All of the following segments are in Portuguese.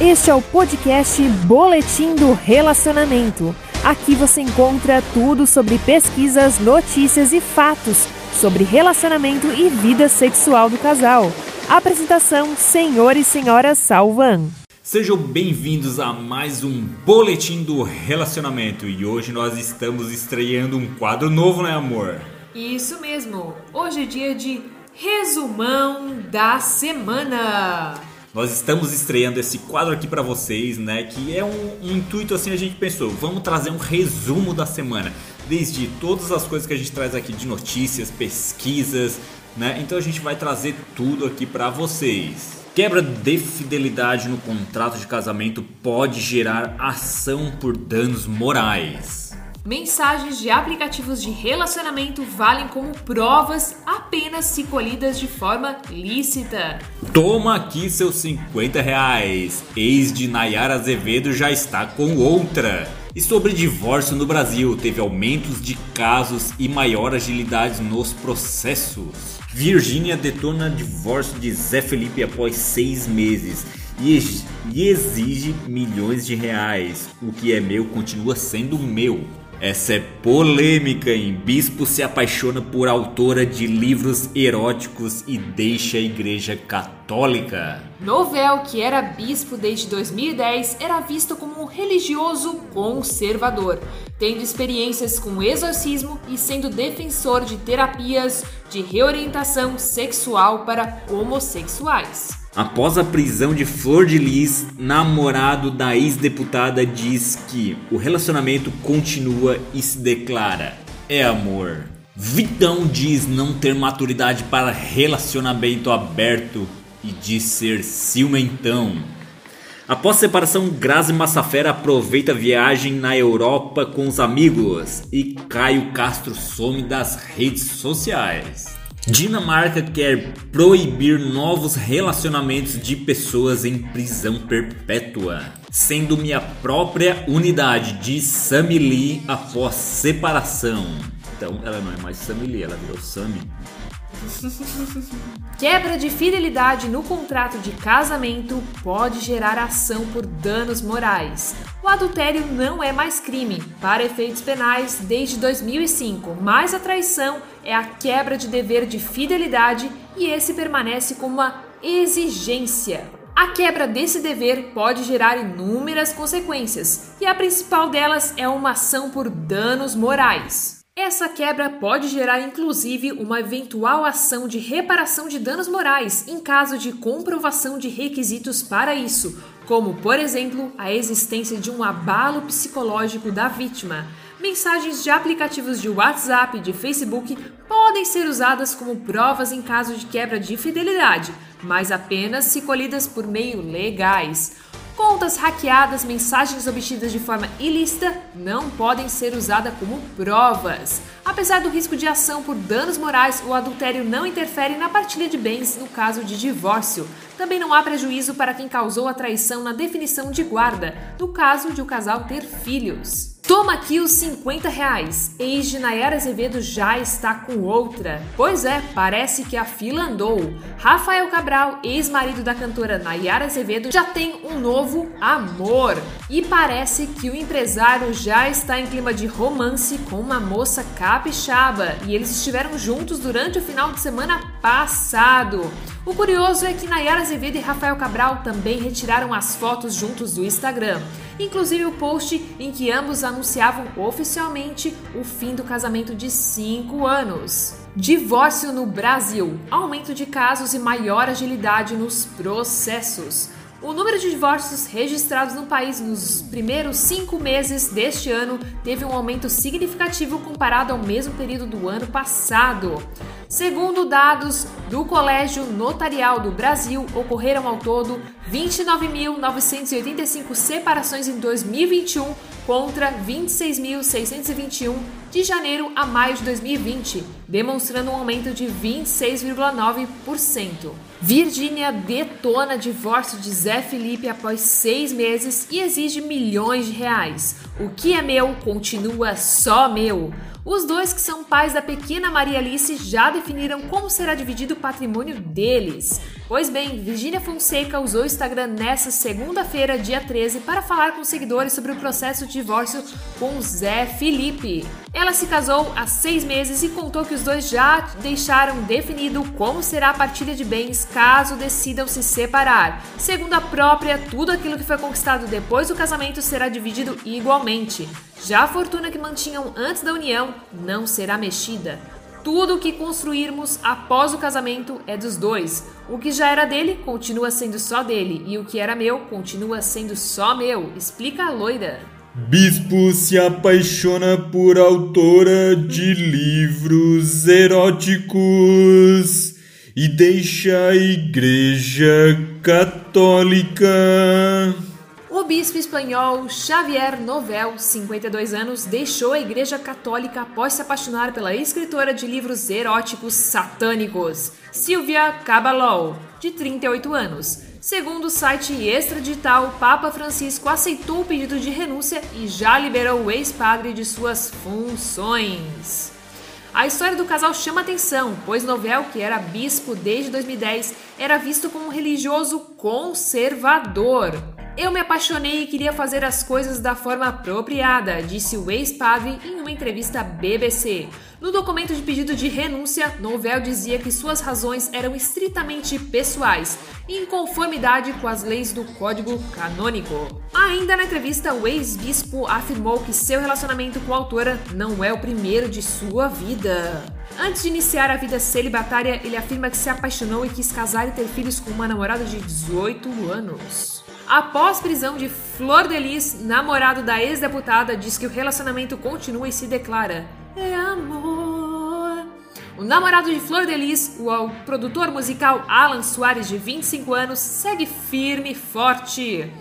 Este é o podcast Boletim do Relacionamento. Aqui você encontra tudo sobre pesquisas, notícias e fatos sobre relacionamento e vida sexual do casal. Apresentação: Senhor e Senhora Salvan. Sejam bem-vindos a mais um Boletim do Relacionamento e hoje nós estamos estreando um quadro novo, né, amor? Isso mesmo. Hoje é dia de resumão da semana. Nós estamos estreando esse quadro aqui para vocês, né? Que é um, um, intuito assim, a gente pensou, vamos trazer um resumo da semana. Desde todas as coisas que a gente traz aqui de notícias, pesquisas, né? Então a gente vai trazer tudo aqui para vocês. Quebra de fidelidade no contrato de casamento pode gerar ação por danos morais. Mensagens de aplicativos de relacionamento valem como provas apenas se colhidas de forma lícita. Toma aqui seus 50 reais. Ex de Nayara Azevedo já está com outra. E sobre divórcio no Brasil, teve aumentos de casos e maior agilidade nos processos. Virgínia detona divórcio de Zé Felipe após seis meses e exige milhões de reais. O que é meu continua sendo meu. Essa é polêmica, hein? Bispo se apaixona por autora de livros eróticos e deixa a igreja católica. Novel, que era bispo desde 2010, era visto como um religioso conservador, tendo experiências com exorcismo e sendo defensor de terapias de reorientação sexual para homossexuais. Após a prisão de Flor de Lis, namorado da ex-deputada diz que o relacionamento continua e se declara: é amor. Vitão diz não ter maturidade para relacionamento aberto e diz ser ciumentão. Após separação, Grazi Massafera aproveita a viagem na Europa com os amigos e Caio Castro some das redes sociais. Dinamarca quer proibir novos relacionamentos de pessoas em prisão perpétua, sendo minha própria unidade de Sami Lee após separação. Então ela não é mais Sami Lee, ela virou Sami. Quebra de fidelidade no contrato de casamento pode gerar ação por danos morais. O adultério não é mais crime para efeitos penais desde 2005, mas a traição é a quebra de dever de fidelidade e esse permanece como uma exigência. A quebra desse dever pode gerar inúmeras consequências, e a principal delas é uma ação por danos morais. Essa quebra pode gerar inclusive uma eventual ação de reparação de danos morais em caso de comprovação de requisitos para isso, como, por exemplo, a existência de um abalo psicológico da vítima. Mensagens de aplicativos de WhatsApp e de Facebook podem ser usadas como provas em caso de quebra de fidelidade, mas apenas se colhidas por meio legais. Contas hackeadas, mensagens obtidas de forma ilícita não podem ser usadas como provas. Apesar do risco de ação por danos morais, o adultério não interfere na partilha de bens no caso de divórcio. Também não há prejuízo para quem causou a traição na definição de guarda, no caso de o casal ter filhos. Toma aqui os 50 reais. Ex de Nayara Azevedo já está com outra. Pois é, parece que a fila andou. Rafael Cabral, ex-marido da cantora Nayara Azevedo, já tem um novo amor. E parece que o empresário já está em clima de romance com uma moça capixaba. E eles estiveram juntos durante o final de semana passado. O curioso é que Nayara Azevedo e Rafael Cabral também retiraram as fotos juntos do Instagram inclusive o post em que ambos anunciavam oficialmente o fim do casamento de cinco anos. Divórcio no Brasil: aumento de casos e maior agilidade nos processos. O número de divórcios registrados no país nos primeiros cinco meses deste ano teve um aumento significativo comparado ao mesmo período do ano passado. Segundo dados do Colégio Notarial do Brasil, ocorreram ao todo 29.985 separações em 2021 contra 26.621 de janeiro a maio de 2020 demonstrando um aumento de 26,9%. Virgínia detona divórcio de Zé Felipe após seis meses e exige milhões de reais. O que é meu continua só meu. Os dois, que são pais da pequena Maria Alice, já definiram como será dividido o patrimônio deles. Pois bem, Virginia Fonseca usou o Instagram nessa segunda-feira, dia 13, para falar com seguidores sobre o processo de divórcio com Zé Felipe. Ela se casou há seis meses e contou que os dois já deixaram definido como será a partilha de bens caso decidam se separar. Segundo a própria, tudo aquilo que foi conquistado depois do casamento será dividido igualmente. Já a fortuna que mantinham antes da união não será mexida. Tudo o que construirmos após o casamento é dos dois. O que já era dele continua sendo só dele, e o que era meu continua sendo só meu, explica a loira. Bispo se apaixona por autora de livros eróticos e deixa a Igreja Católica. O bispo espanhol Xavier Novel, 52 anos, deixou a Igreja Católica após se apaixonar pela escritora de livros eróticos satânicos, Silvia Caballol, de 38 anos. Segundo o site extradital, Papa Francisco aceitou o pedido de renúncia e já liberou o ex-padre de suas funções. A história do casal chama atenção, pois Novel, que era bispo desde 2010, era visto como um religioso conservador. Eu me apaixonei e queria fazer as coisas da forma apropriada, disse o ex-padre em uma entrevista à BBC. No documento de pedido de renúncia, Novel dizia que suas razões eram estritamente pessoais, em conformidade com as leis do Código Canônico. Ainda na entrevista, o ex-bispo afirmou que seu relacionamento com a autora não é o primeiro de sua vida. Antes de iniciar a vida celibatária, ele afirma que se apaixonou e quis casar e ter filhos com uma namorada de 18 anos. Após prisão de Flor Delis, namorado da ex-deputada diz que o relacionamento continua e se declara: É amor. O namorado de Flor Delis, o produtor musical Alan Soares, de 25 anos, segue firme e forte.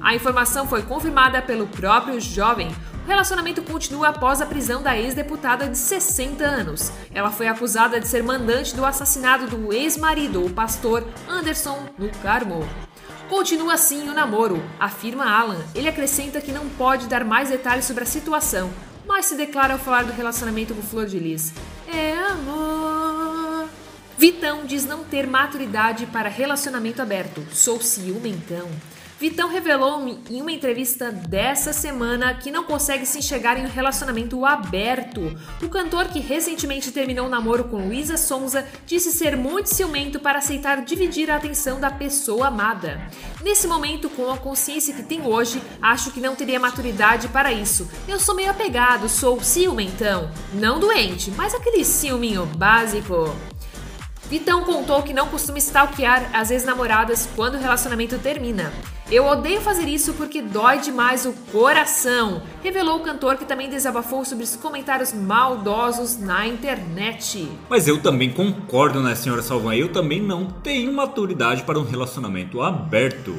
A informação foi confirmada pelo próprio jovem. O relacionamento continua após a prisão da ex-deputada de 60 anos. Ela foi acusada de ser mandante do assassinato do ex-marido, o pastor Anderson no Carmo. Continua assim o namoro, afirma Alan. Ele acrescenta que não pode dar mais detalhes sobre a situação, mas se declara ao falar do relacionamento com Flor de Lis. É amor. Vitão diz não ter maturidade para relacionamento aberto. Sou ciumentão. Vitão revelou em uma entrevista dessa semana que não consegue se enxergar em um relacionamento aberto. O cantor, que recentemente terminou o um namoro com Luísa Sonza, disse ser muito ciumento para aceitar dividir a atenção da pessoa amada. Nesse momento, com a consciência que tem hoje, acho que não teria maturidade para isso. Eu sou meio apegado, sou ciumentão. Não doente, mas aquele ciúminho básico. Vitão contou que não costuma stalkear as ex-namoradas quando o relacionamento termina. Eu odeio fazer isso porque dói demais o coração, revelou o cantor que também desabafou sobre os comentários maldosos na internet. Mas eu também concordo, né, senhora Salvan? Eu também não tenho maturidade para um relacionamento aberto.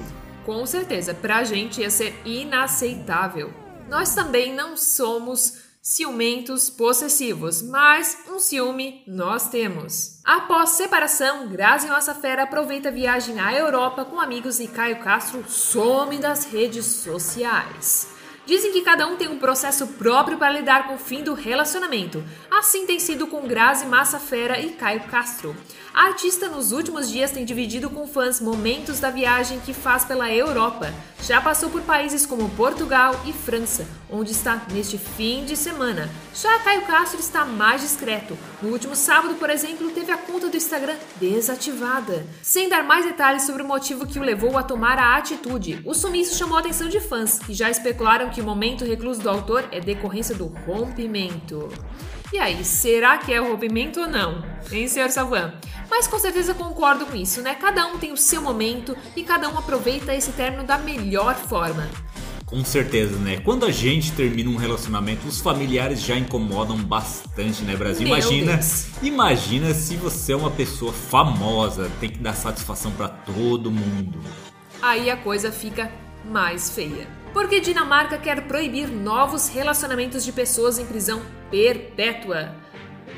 Com certeza, pra gente ia ser inaceitável. Nós também não somos ciumentos possessivos, mas um ciúme nós temos. Após separação, Grazi Fera aproveita a viagem à Europa com amigos e Caio Castro some das redes sociais. Dizem que cada um tem um processo próprio para lidar com o fim do relacionamento. Assim tem sido com Grazi Massafera e Caio Castro. A artista nos últimos dias tem dividido com fãs momentos da viagem que faz pela Europa. Já passou por países como Portugal e França, onde está neste fim de semana. Já Caio Castro está mais discreto. No último sábado, por exemplo, teve a conta do Instagram desativada. Sem dar mais detalhes sobre o motivo que o levou a tomar a atitude, o sumiço chamou a atenção de fãs, que já especularam que o momento recluso do autor é decorrência do rompimento. E aí, será que é o rompimento ou não? Hein, senhor Savan? Mas com certeza concordo com isso, né? Cada um tem o seu momento e cada um aproveita esse término da melhor forma. Com certeza, né? Quando a gente termina um relacionamento, os familiares já incomodam bastante, né, Brasil? Meu imagina, Deus. imagina se você é uma pessoa famosa, tem que dar satisfação para todo mundo. Aí a coisa fica mais feia. Porque Dinamarca quer proibir novos relacionamentos de pessoas em prisão perpétua.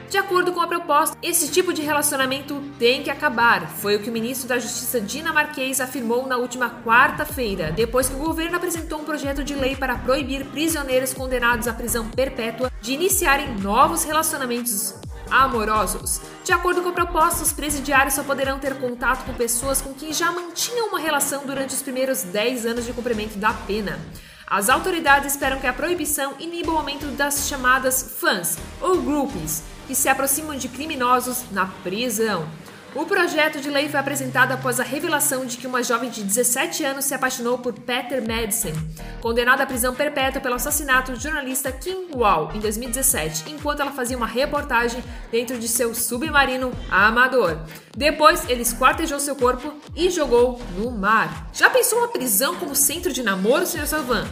De acordo com a proposta, esse tipo de relacionamento tem que acabar, foi o que o ministro da Justiça dinamarquês afirmou na última quarta-feira, depois que o governo apresentou um projeto de lei para proibir prisioneiros condenados à prisão perpétua de iniciarem novos relacionamentos amorosos. De acordo com a proposta, os presidiários só poderão ter contato com pessoas com quem já mantinham uma relação durante os primeiros 10 anos de cumprimento da pena. As autoridades esperam que a proibição iniba o aumento das chamadas fãs ou groupies, que se aproximam de criminosos na prisão. O projeto de lei foi apresentado após a revelação de que uma jovem de 17 anos se apaixonou por Peter Madsen, condenada à prisão perpétua pelo assassinato do jornalista Kim Wall em 2017, enquanto ela fazia uma reportagem dentro de seu submarino amador. Depois, ele esquartejou seu corpo e jogou no mar. Já pensou uma prisão como centro de namoro, Sr. Salvan?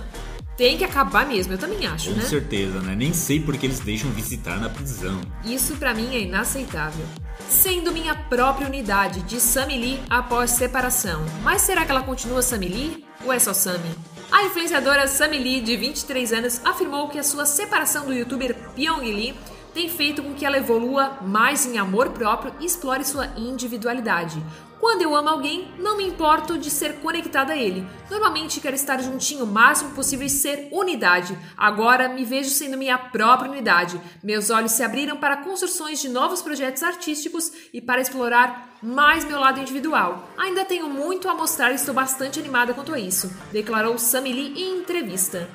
Tem que acabar mesmo, eu também acho, Com né? Com certeza, né? Nem sei porque eles deixam visitar na prisão. Isso para mim é inaceitável. Sendo minha própria unidade de Sammy Lee após separação. Mas será que ela continua Sammy Lee ou é só Sammy? A influenciadora Sammy Lee, de 23 anos, afirmou que a sua separação do youtuber Pyong Lee tem feito com que ela evolua mais em amor próprio e explore sua individualidade. Quando eu amo alguém, não me importo de ser conectada a ele. Normalmente quero estar juntinho o máximo possível e ser unidade. Agora me vejo sendo minha própria unidade. Meus olhos se abriram para construções de novos projetos artísticos e para explorar mais meu lado individual. Ainda tenho muito a mostrar e estou bastante animada quanto a isso, declarou Sammy Lee em entrevista.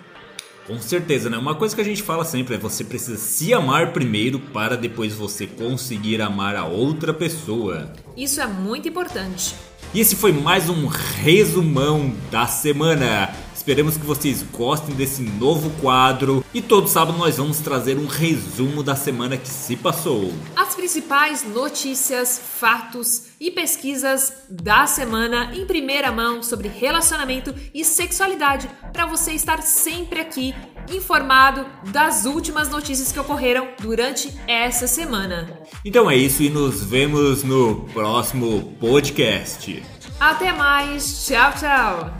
Com certeza, né? Uma coisa que a gente fala sempre é você precisa se amar primeiro para depois você conseguir amar a outra pessoa. Isso é muito importante. E esse foi mais um resumão da semana. Esperamos que vocês gostem desse novo quadro e todo sábado nós vamos trazer um resumo da semana que se passou. As principais notícias, fatos e pesquisas da semana em primeira mão sobre relacionamento e sexualidade para você estar sempre aqui informado das últimas notícias que ocorreram durante essa semana. Então é isso e nos vemos no próximo podcast. Até mais, tchau, tchau.